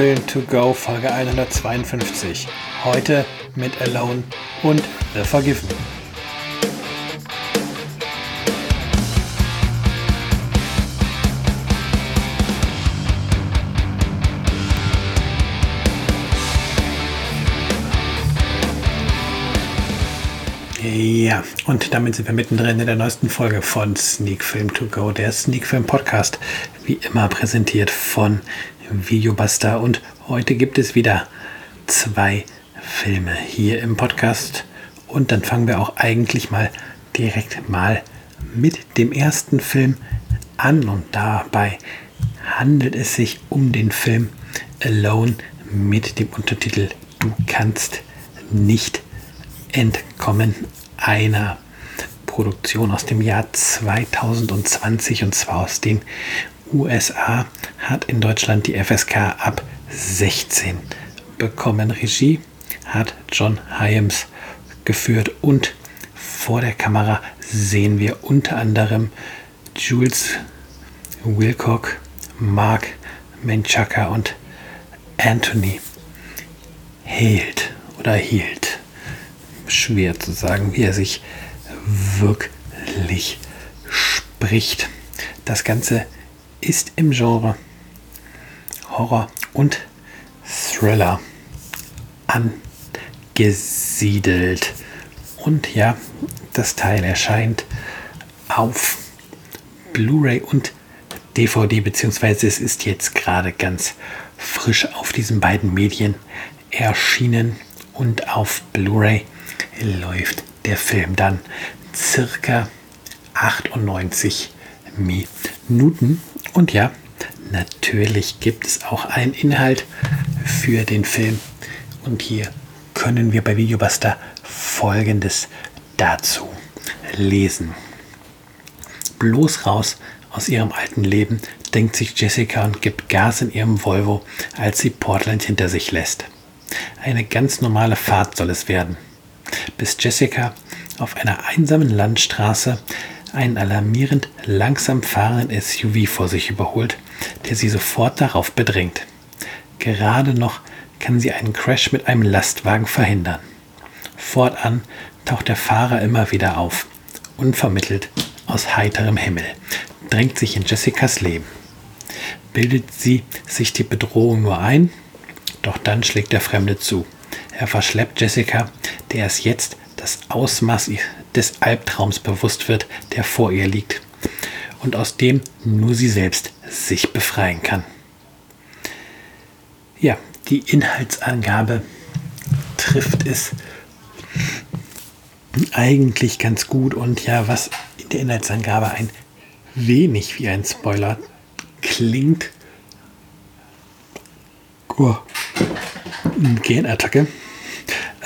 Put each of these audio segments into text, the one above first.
Film to Go Folge 152. Heute mit Alone und The Forgive Me. Ja, und damit sind wir mittendrin in der neuesten Folge von Sneak Film to Go, der Sneak Film Podcast, wie immer präsentiert von Videobuster. Und heute gibt es wieder zwei Filme hier im Podcast. Und dann fangen wir auch eigentlich mal direkt mal mit dem ersten Film an. Und dabei handelt es sich um den Film Alone mit dem Untertitel Du kannst nicht entkommen. Einer Produktion aus dem Jahr 2020 und zwar aus den USA hat in Deutschland die FSK ab 16 bekommen. Regie hat John Hyams geführt und vor der Kamera sehen wir unter anderem Jules Wilcock, Mark Menchaca und Anthony Hield oder Hield. Schwer zu sagen, wie er sich wirklich spricht. Das Ganze ist im Genre Horror und Thriller angesiedelt. Und ja, das Teil erscheint auf Blu-ray und DVD, beziehungsweise es ist jetzt gerade ganz frisch auf diesen beiden Medien erschienen und auf Blu-ray läuft der Film dann circa 98 Minuten und ja, natürlich gibt es auch einen Inhalt für den Film. Und hier können wir bei Videobuster Folgendes dazu lesen. Bloß raus aus ihrem alten Leben, denkt sich Jessica und gibt Gas in ihrem Volvo, als sie Portland hinter sich lässt. Eine ganz normale Fahrt soll es werden. Bis Jessica auf einer einsamen Landstraße einen alarmierend langsam fahrenden SUV vor sich überholt, der sie sofort darauf bedrängt. Gerade noch kann sie einen Crash mit einem Lastwagen verhindern. Fortan taucht der Fahrer immer wieder auf, unvermittelt aus heiterem Himmel, drängt sich in Jessicas Leben. Bildet sie sich die Bedrohung nur ein? Doch dann schlägt der Fremde zu. Er verschleppt Jessica, der es jetzt das Ausmaß des Albtraums bewusst wird, der vor ihr liegt und aus dem nur sie selbst sich befreien kann. Ja, die Inhaltsangabe trifft es eigentlich ganz gut und ja, was in der Inhaltsangabe ein wenig wie ein Spoiler klingt. Oh, Genattacke.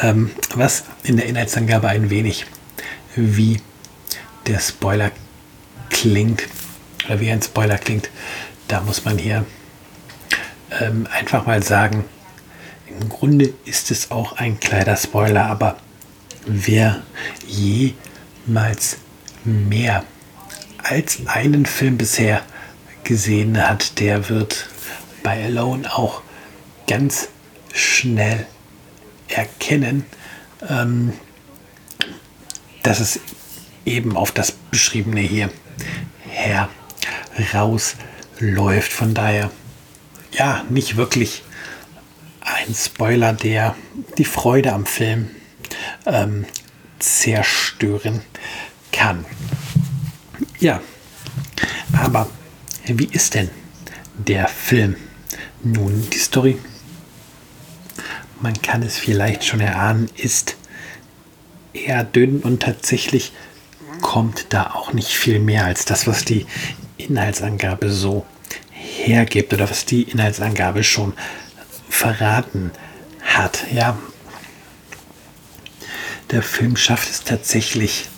Ähm, was in der Inhaltsangabe ein wenig wie der Spoiler klingt, oder wie ein Spoiler klingt, da muss man hier ähm, einfach mal sagen, im Grunde ist es auch ein kleiner Spoiler, aber wer jemals mehr als einen Film bisher gesehen hat, der wird bei Alone auch ganz schnell erkennen, ähm, dass es eben auf das Beschriebene hier herausläuft. Von daher, ja, nicht wirklich ein Spoiler, der die Freude am Film ähm, zerstören kann. Ja, aber wie ist denn der Film? Nun, die Story man kann es vielleicht schon erahnen, ist eher dünn und tatsächlich kommt da auch nicht viel mehr als das, was die Inhaltsangabe so hergibt oder was die Inhaltsangabe schon verraten hat. Ja, der Film schafft es tatsächlich,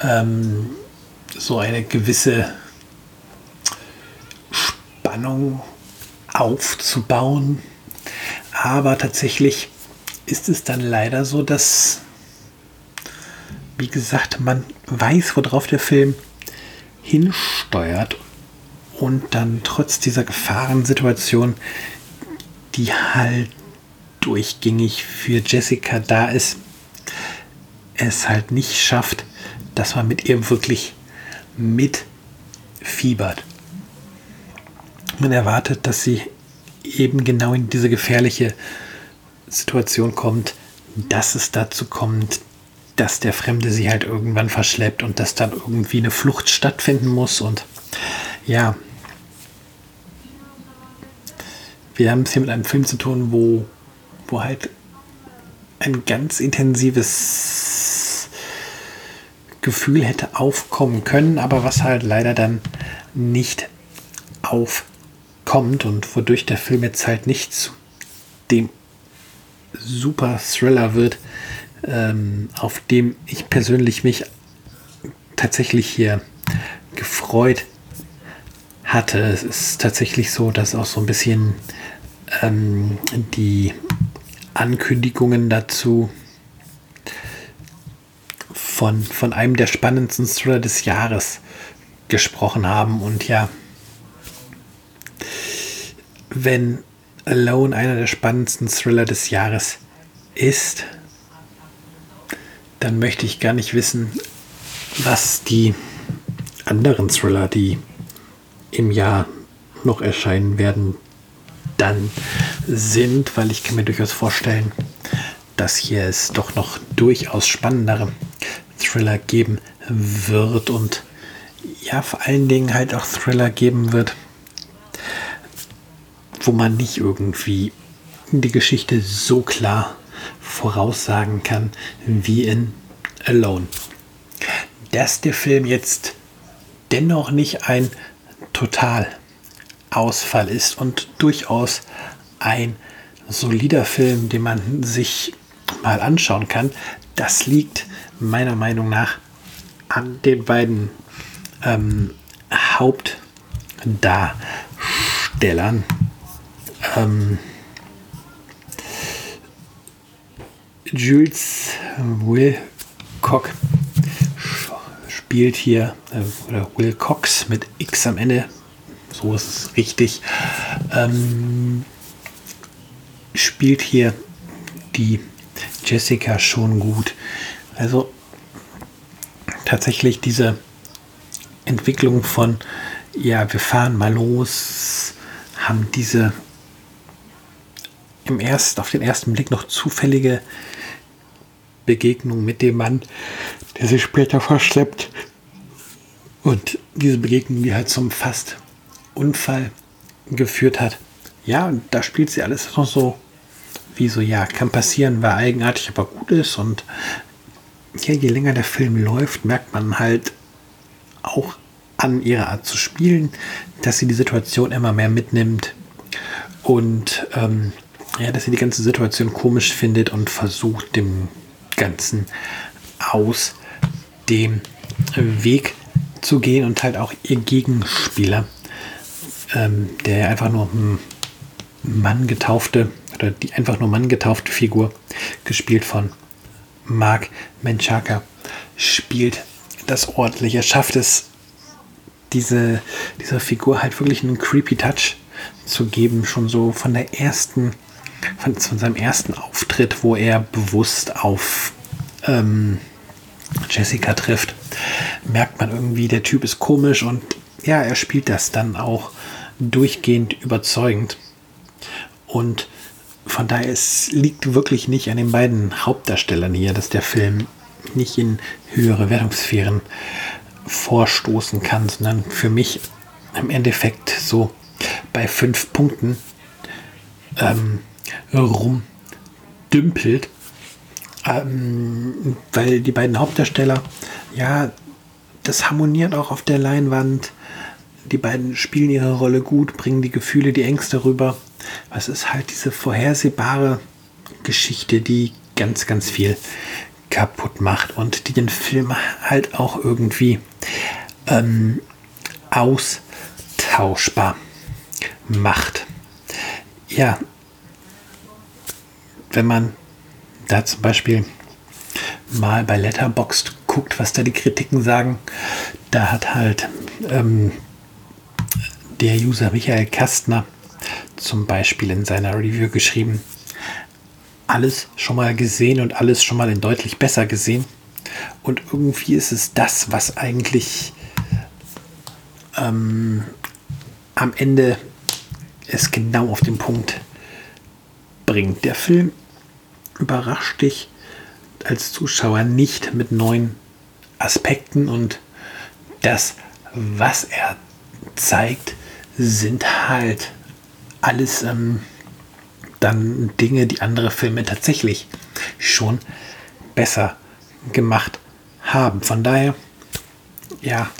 ähm, so eine gewisse Spannung aufzubauen. Aber tatsächlich ist es dann leider so, dass, wie gesagt, man weiß, worauf der Film hinsteuert und dann trotz dieser Gefahrensituation, die halt durchgängig für Jessica da ist, es halt nicht schafft, dass man mit ihr wirklich mitfiebert. Man erwartet, dass sie eben genau in diese gefährliche Situation kommt, dass es dazu kommt, dass der Fremde sie halt irgendwann verschleppt und dass dann irgendwie eine Flucht stattfinden muss. Und ja, wir haben es hier mit einem Film zu tun, wo, wo halt ein ganz intensives Gefühl hätte aufkommen können, aber was halt leider dann nicht aufkommt und wodurch der Film jetzt halt nicht zu dem super Thriller wird, ähm, auf dem ich persönlich mich tatsächlich hier gefreut hatte. Es ist tatsächlich so, dass auch so ein bisschen ähm, die Ankündigungen dazu von, von einem der spannendsten Thriller des Jahres gesprochen haben. Und ja, wenn Alone einer der spannendsten Thriller des Jahres ist, dann möchte ich gar nicht wissen, was die anderen Thriller, die im Jahr noch erscheinen werden, dann sind, weil ich kann mir durchaus vorstellen, dass hier es doch noch durchaus spannendere Thriller geben wird und ja, vor allen Dingen halt auch Thriller geben wird, wo man nicht irgendwie die Geschichte so klar voraussagen kann wie in Alone. Dass der Film jetzt dennoch nicht ein Totalausfall ist und durchaus ein solider Film, den man sich mal anschauen kann, das liegt meiner Meinung nach an den beiden ähm, Hauptdarstellern. Ähm, Jules Wilcock spielt hier, äh, oder Will Cox mit X am Ende, so ist es richtig, ähm, spielt hier die Jessica schon gut. Also tatsächlich diese Entwicklung von, ja, wir fahren mal los, haben diese im ersten, auf den ersten Blick noch zufällige Begegnung mit dem Mann, der sich später verschleppt. Und diese Begegnung, die halt zum fast Unfall geführt hat. Ja, und da spielt sie alles noch so, wie so, ja, kann passieren, war eigenartig, aber gut ist. Und ja, je länger der Film läuft, merkt man halt auch an ihrer Art zu spielen, dass sie die Situation immer mehr mitnimmt und ähm, ja, dass sie die ganze Situation komisch findet und versucht, dem Ganzen aus dem Weg zu gehen und halt auch ihr Gegenspieler, ähm, der einfach nur Mann getaufte oder die einfach nur Mann getaufte Figur, gespielt von Mark Menchaca, spielt das ordentlich. Er schafft es, diese, dieser Figur halt wirklich einen creepy Touch zu geben, schon so von der ersten, von, von seinem ersten Auftritt, wo er bewusst auf ähm, Jessica trifft, merkt man irgendwie, der Typ ist komisch und ja, er spielt das dann auch durchgehend überzeugend. Und von daher, es liegt wirklich nicht an den beiden Hauptdarstellern hier, dass der Film nicht in höhere Wertungssphären vorstoßen kann, sondern für mich im Endeffekt so bei fünf Punkten ähm, rumdümpelt. ähm, weil die beiden Hauptdarsteller, ja, das harmoniert auch auf der Leinwand. Die beiden spielen ihre Rolle gut, bringen die Gefühle, die Ängste rüber. Es ist halt diese vorhersehbare Geschichte, die ganz, ganz viel kaputt macht und die den Film halt auch irgendwie ähm, austauschbar macht. Ja, wenn man da zum Beispiel mal bei Letterboxd guckt, was da die Kritiken sagen, da hat halt ähm, der User Michael Kastner zum Beispiel in seiner Review geschrieben, alles schon mal gesehen und alles schon mal in deutlich besser gesehen. Und irgendwie ist es das, was eigentlich ähm, am Ende es genau auf den Punkt bringt. Der Film überrascht dich als Zuschauer nicht mit neuen Aspekten und das, was er zeigt, sind halt alles ähm, dann Dinge, die andere Filme tatsächlich schon besser gemacht haben. Von daher, ja,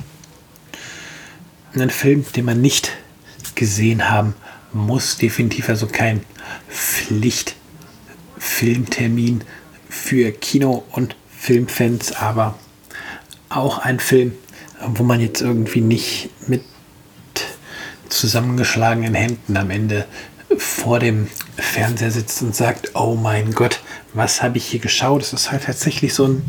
ein Film, den man nicht gesehen haben muss, definitiv also kein Pflichtfilmtermin für Kino- und Filmfans, aber auch ein Film, wo man jetzt irgendwie nicht mit zusammengeschlagenen Händen am Ende vor dem Fernseher sitzt und sagt, oh mein Gott, was habe ich hier geschaut? Es ist halt tatsächlich so ein,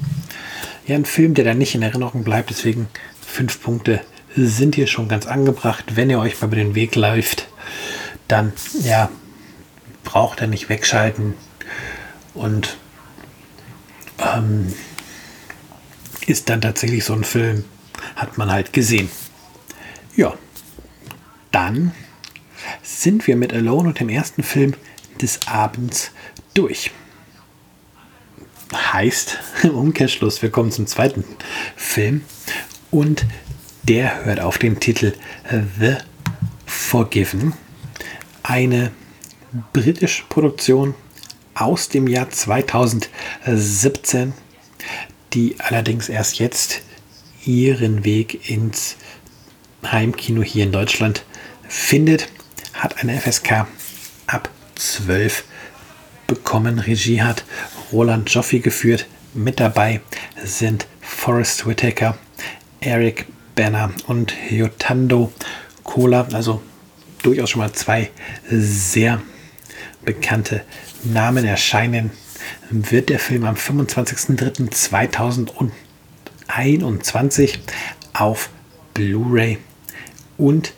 ja, ein Film, der da nicht in Erinnerung bleibt. Deswegen fünf Punkte sind hier schon ganz angebracht. Wenn ihr euch mal über den Weg läuft, dann ja, braucht ihr nicht wegschalten und ähm, ist dann tatsächlich so ein Film, hat man halt gesehen. Ja, dann sind wir mit Alone und dem ersten Film des Abends durch. Heißt im Umkehrschluss, wir kommen zum zweiten Film und der hört auf den Titel The Forgiven. Eine britische Produktion aus dem Jahr 2017, die allerdings erst jetzt ihren Weg ins Heimkino hier in Deutschland findet, hat eine FSK ab 12 bekommen. Regie hat Roland Joffe geführt. Mit dabei sind Forrest Whitaker, Eric Banner und Yotando Cola, also durchaus schon mal zwei sehr bekannte Namen erscheinen, wird der Film am 25.03.2021 auf Blu-ray und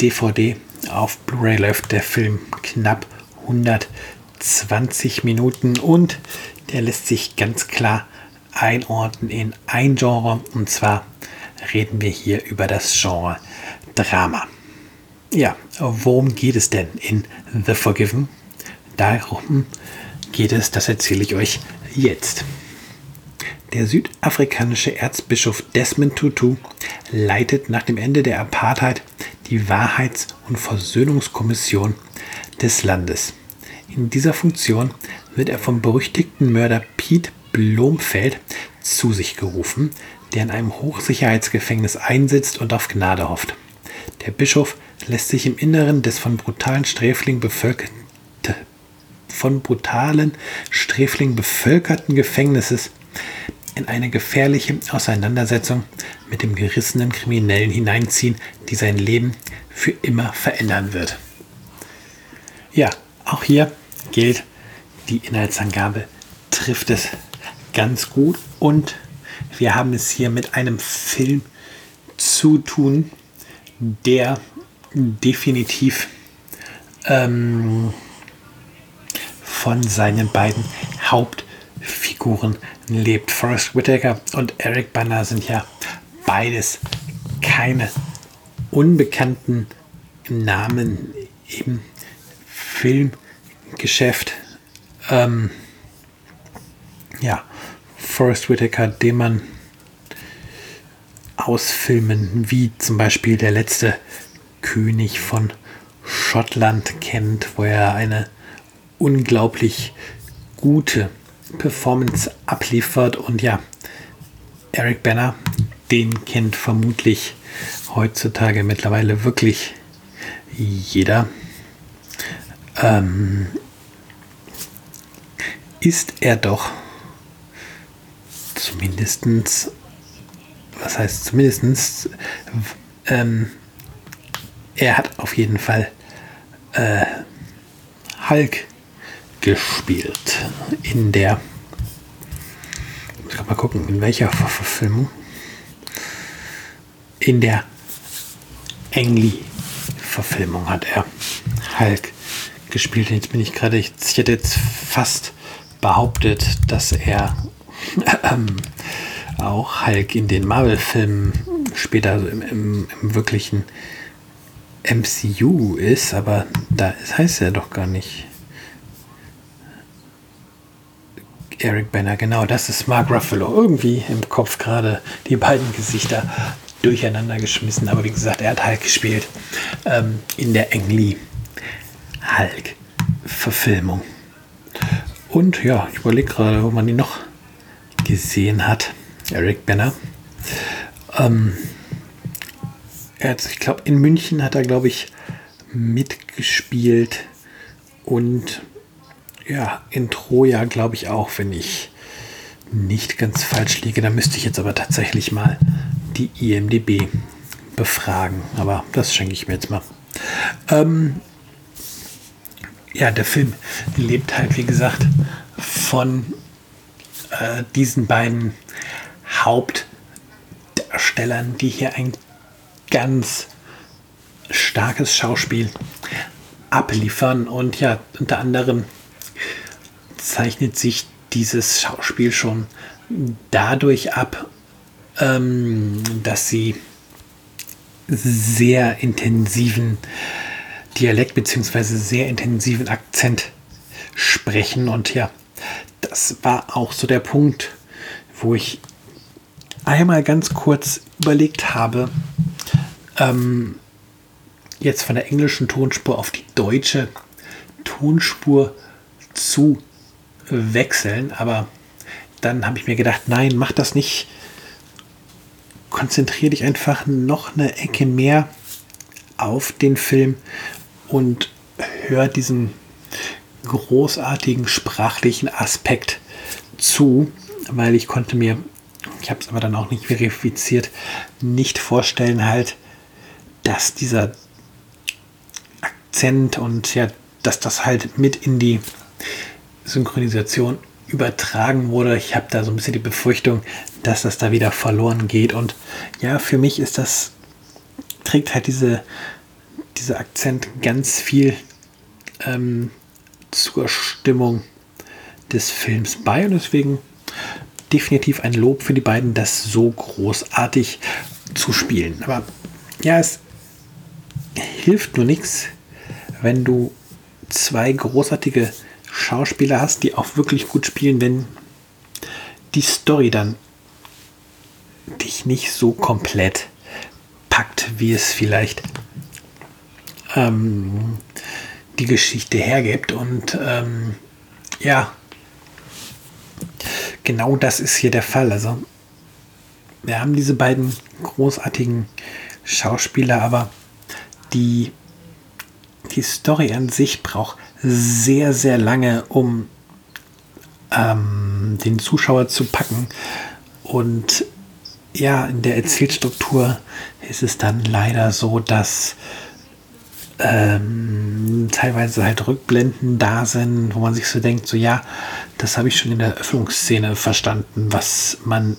DVD. Auf Blu-ray läuft der Film knapp 120 Minuten und der lässt sich ganz klar einordnen in ein Genre und zwar reden wir hier über das Genre Drama. Ja, worum geht es denn in The Forgiven? Darum geht es, das erzähle ich euch jetzt. Der südafrikanische Erzbischof Desmond Tutu leitet nach dem Ende der Apartheid die Wahrheits- und Versöhnungskommission des Landes. In dieser Funktion wird er vom berüchtigten Mörder Pete Blomfeld zu sich gerufen, der in einem Hochsicherheitsgefängnis einsitzt und auf Gnade hofft. Der Bischof lässt sich im Inneren des von brutalen Sträflingen bevölkerten von brutalen Sträflingen bevölkerten Gefängnisses in eine gefährliche Auseinandersetzung mit dem gerissenen Kriminellen hineinziehen, die sein Leben für immer verändern wird. Ja, auch hier gilt, die Inhaltsangabe trifft es ganz gut und wir haben es hier mit einem Film zu tun, der definitiv ähm, von seinen beiden Hauptfiguren lebt. Forrest Whitaker und Eric Banner sind ja beides keine unbekannten Namen im Filmgeschäft. Ähm, ja, Forrest Whitaker, den man aus Filmen wie zum Beispiel Der letzte König von Schottland kennt, wo er eine unglaublich gute Performance abliefert. Und ja, Eric Banner, den kennt vermutlich heutzutage mittlerweile wirklich jeder. Ähm, ist er doch zumindestens, was heißt zumindestens, ähm, er hat auf jeden Fall äh, Hulk gespielt in der ich kann mal gucken, in welcher Verfilmung? In der Engli-Verfilmung hat er Hulk gespielt. Jetzt bin ich gerade, ich hätte jetzt fast behauptet, dass er ähm, auch Hulk in den Marvel-Filmen später also im, im, im, wirklichen MCU ist, aber da heißt er doch gar nicht. Eric Banner, genau, das ist Mark Ruffalo. Irgendwie im Kopf gerade die beiden Gesichter durcheinander geschmissen. Aber wie gesagt, er hat Hulk gespielt ähm, in der Ang Lee Hulk-Verfilmung. Und ja, ich überlege gerade, wo man ihn noch gesehen hat. Eric Banner. Ähm, er hat, ich glaube, in München hat er, glaube ich, mitgespielt. Und ja, in Troja, glaube ich auch, wenn ich nicht ganz falsch liege. Da müsste ich jetzt aber tatsächlich mal die IMDB befragen. Aber das schenke ich mir jetzt mal. Ähm, ja, der Film lebt halt, wie gesagt, von äh, diesen beiden Hauptdarstellern, die hier ein ganz starkes Schauspiel abliefern. Und ja, unter anderem zeichnet sich dieses Schauspiel schon dadurch ab, ähm, dass sie sehr intensiven Dialekt bzw. sehr intensiven Akzent sprechen. Und ja, das war auch so der Punkt, wo ich einmal ganz kurz überlegt habe, ähm, jetzt von der englischen Tonspur auf die deutsche Tonspur zu wechseln. Aber dann habe ich mir gedacht, nein, mach das nicht. Konzentriere dich einfach noch eine Ecke mehr auf den Film und hör diesen großartigen sprachlichen Aspekt zu, weil ich konnte mir, ich habe es aber dann auch nicht verifiziert, nicht vorstellen halt, dass dieser Akzent und ja, dass das halt mit in die Synchronisation übertragen wurde. Ich habe da so ein bisschen die Befürchtung, dass das da wieder verloren geht. Und ja, für mich ist das, trägt halt diese, dieser Akzent ganz viel ähm, zur Stimmung des Films bei. Und deswegen definitiv ein Lob für die beiden, das so großartig zu spielen. Aber ja, es hilft nur nichts, wenn du zwei großartige Schauspieler hast, die auch wirklich gut spielen, wenn die Story dann dich nicht so komplett packt, wie es vielleicht ähm, die Geschichte hergibt. Und ähm, ja, genau das ist hier der Fall. Also wir haben diese beiden großartigen Schauspieler, aber die, die Story an sich braucht sehr, sehr lange, um ähm, den Zuschauer zu packen. Und ja, in der Erzählstruktur ist es dann leider so, dass ähm, teilweise halt Rückblenden da sind, wo man sich so denkt, so ja, das habe ich schon in der Öffnungsszene verstanden, was man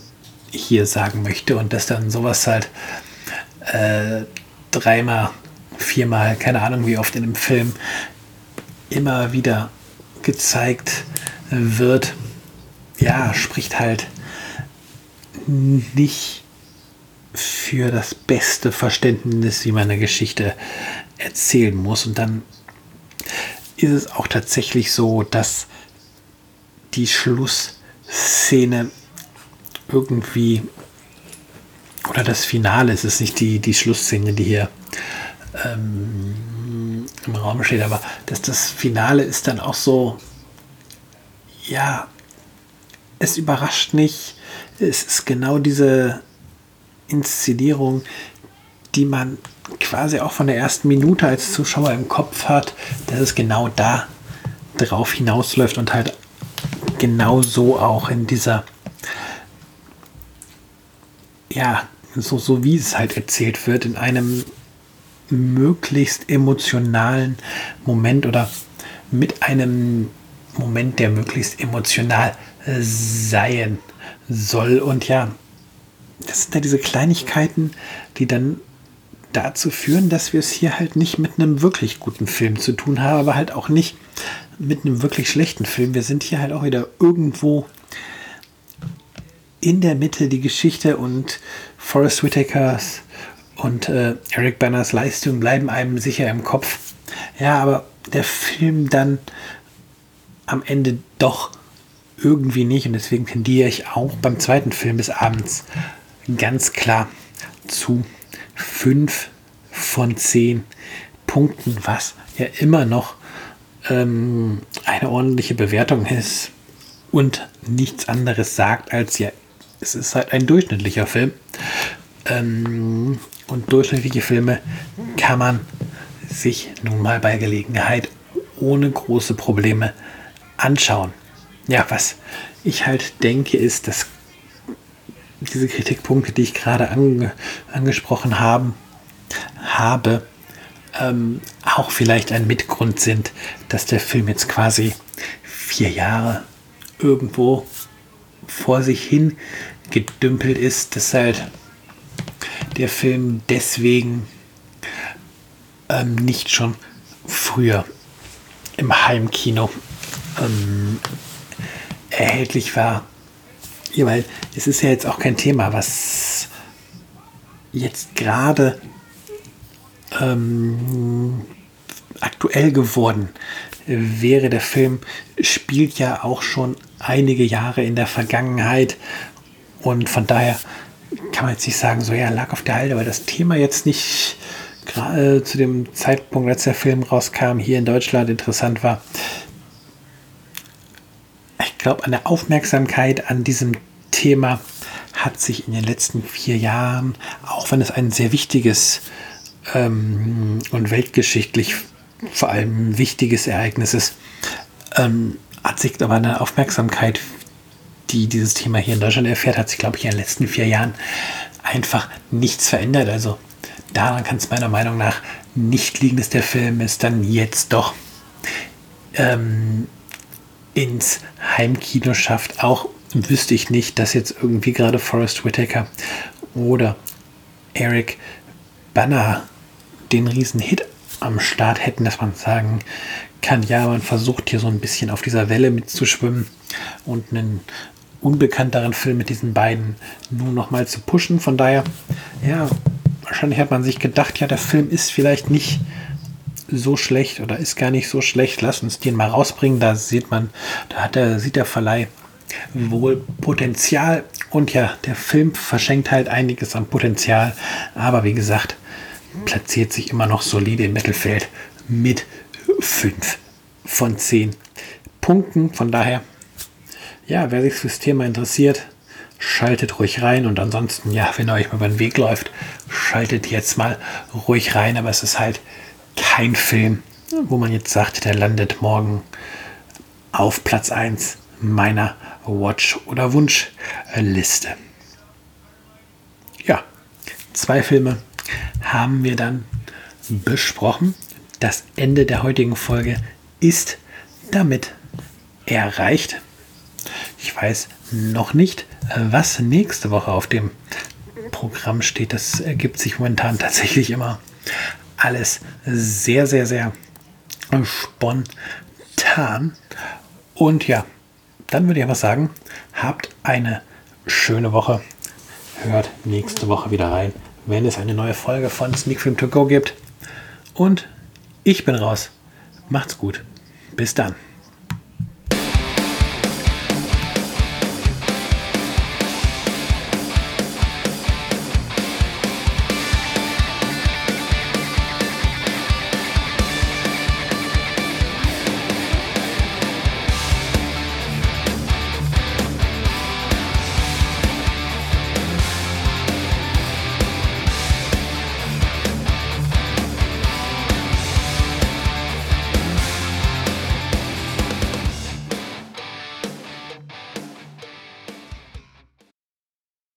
hier sagen möchte und dass dann sowas halt äh, dreimal, viermal, keine Ahnung wie oft in einem Film immer wieder gezeigt wird, ja, spricht halt nicht für das beste Verständnis, wie man eine Geschichte erzählen muss. Und dann ist es auch tatsächlich so, dass die Schlussszene irgendwie oder das Finale, es ist nicht die, die Schlussszene, die hier ähm, im Raum steht, aber dass das Finale ist dann auch so, ja, es überrascht nicht. Es ist genau diese Inszenierung, die man quasi auch von der ersten Minute als Zuschauer im Kopf hat, dass es genau da drauf hinausläuft und halt genau so auch in dieser, ja, so, so wie es halt erzählt wird, in einem möglichst emotionalen Moment oder mit einem Moment, der möglichst emotional sein soll. Und ja, das sind ja diese Kleinigkeiten, die dann dazu führen, dass wir es hier halt nicht mit einem wirklich guten Film zu tun haben, aber halt auch nicht mit einem wirklich schlechten Film. Wir sind hier halt auch wieder irgendwo in der Mitte die Geschichte und Forrest Whitakers und äh, Eric Banners Leistung bleiben einem sicher im Kopf. Ja, aber der Film dann am Ende doch irgendwie nicht und deswegen tendiere ich auch beim zweiten Film des Abends ganz klar zu 5 von 10 Punkten, was ja immer noch ähm, eine ordentliche Bewertung ist und nichts anderes sagt als ja, es ist halt ein durchschnittlicher Film. Ähm, durchschnittliche Filme kann man sich nun mal bei Gelegenheit ohne große Probleme anschauen. Ja, was ich halt denke, ist, dass diese Kritikpunkte, die ich gerade ange angesprochen haben, habe, ähm, auch vielleicht ein Mitgrund sind, dass der Film jetzt quasi vier Jahre irgendwo vor sich hin gedümpelt ist, dass halt der Film deswegen ähm, nicht schon früher im Heimkino ähm, erhältlich war. Ja, weil es ist ja jetzt auch kein Thema, was jetzt gerade ähm, aktuell geworden wäre. Der Film spielt ja auch schon einige Jahre in der Vergangenheit und von daher kann man jetzt nicht sagen, so ja, lag auf der Halde, weil das Thema jetzt nicht gerade zu dem Zeitpunkt, als der Film rauskam, hier in Deutschland interessant war. Ich glaube, der Aufmerksamkeit an diesem Thema hat sich in den letzten vier Jahren, auch wenn es ein sehr wichtiges ähm, und weltgeschichtlich vor allem wichtiges Ereignis ist, ähm, hat sich aber eine Aufmerksamkeit, die dieses Thema hier in Deutschland erfährt, hat sich, glaube ich, in den letzten vier Jahren einfach nichts verändert. Also daran kann es meiner Meinung nach nicht liegen, dass der Film es dann jetzt doch ähm, ins Heimkino schafft. Auch wüsste ich nicht, dass jetzt irgendwie gerade Forrest Whitaker oder Eric Banner den riesen Hit am Start hätten, dass man sagen kann, ja, man versucht hier so ein bisschen auf dieser Welle mitzuschwimmen und einen unbekannteren Film mit diesen beiden nur noch mal zu pushen. Von daher, ja, wahrscheinlich hat man sich gedacht, ja, der Film ist vielleicht nicht so schlecht oder ist gar nicht so schlecht. Lass uns den mal rausbringen. Da sieht man, da hat der, sieht der Verleih wohl Potenzial. Und ja, der Film verschenkt halt einiges an Potenzial. Aber wie gesagt, platziert sich immer noch solide im Mittelfeld mit 5 von 10 Punkten. Von daher, ja, wer sich fürs Thema interessiert, schaltet ruhig rein. Und ansonsten, ja, wenn euch mal über den Weg läuft, schaltet jetzt mal ruhig rein. Aber es ist halt kein Film, wo man jetzt sagt, der landet morgen auf Platz 1 meiner Watch- oder Wunschliste. Ja, zwei Filme haben wir dann besprochen. Das Ende der heutigen Folge ist damit erreicht. Ich weiß noch nicht, was nächste Woche auf dem Programm steht. Das ergibt sich momentan tatsächlich immer alles sehr, sehr, sehr spontan. Und ja, dann würde ich aber sagen, habt eine schöne Woche. Hört nächste Woche wieder rein wenn es eine neue Folge von Sneak Film To Go gibt. Und ich bin raus. Macht's gut. Bis dann.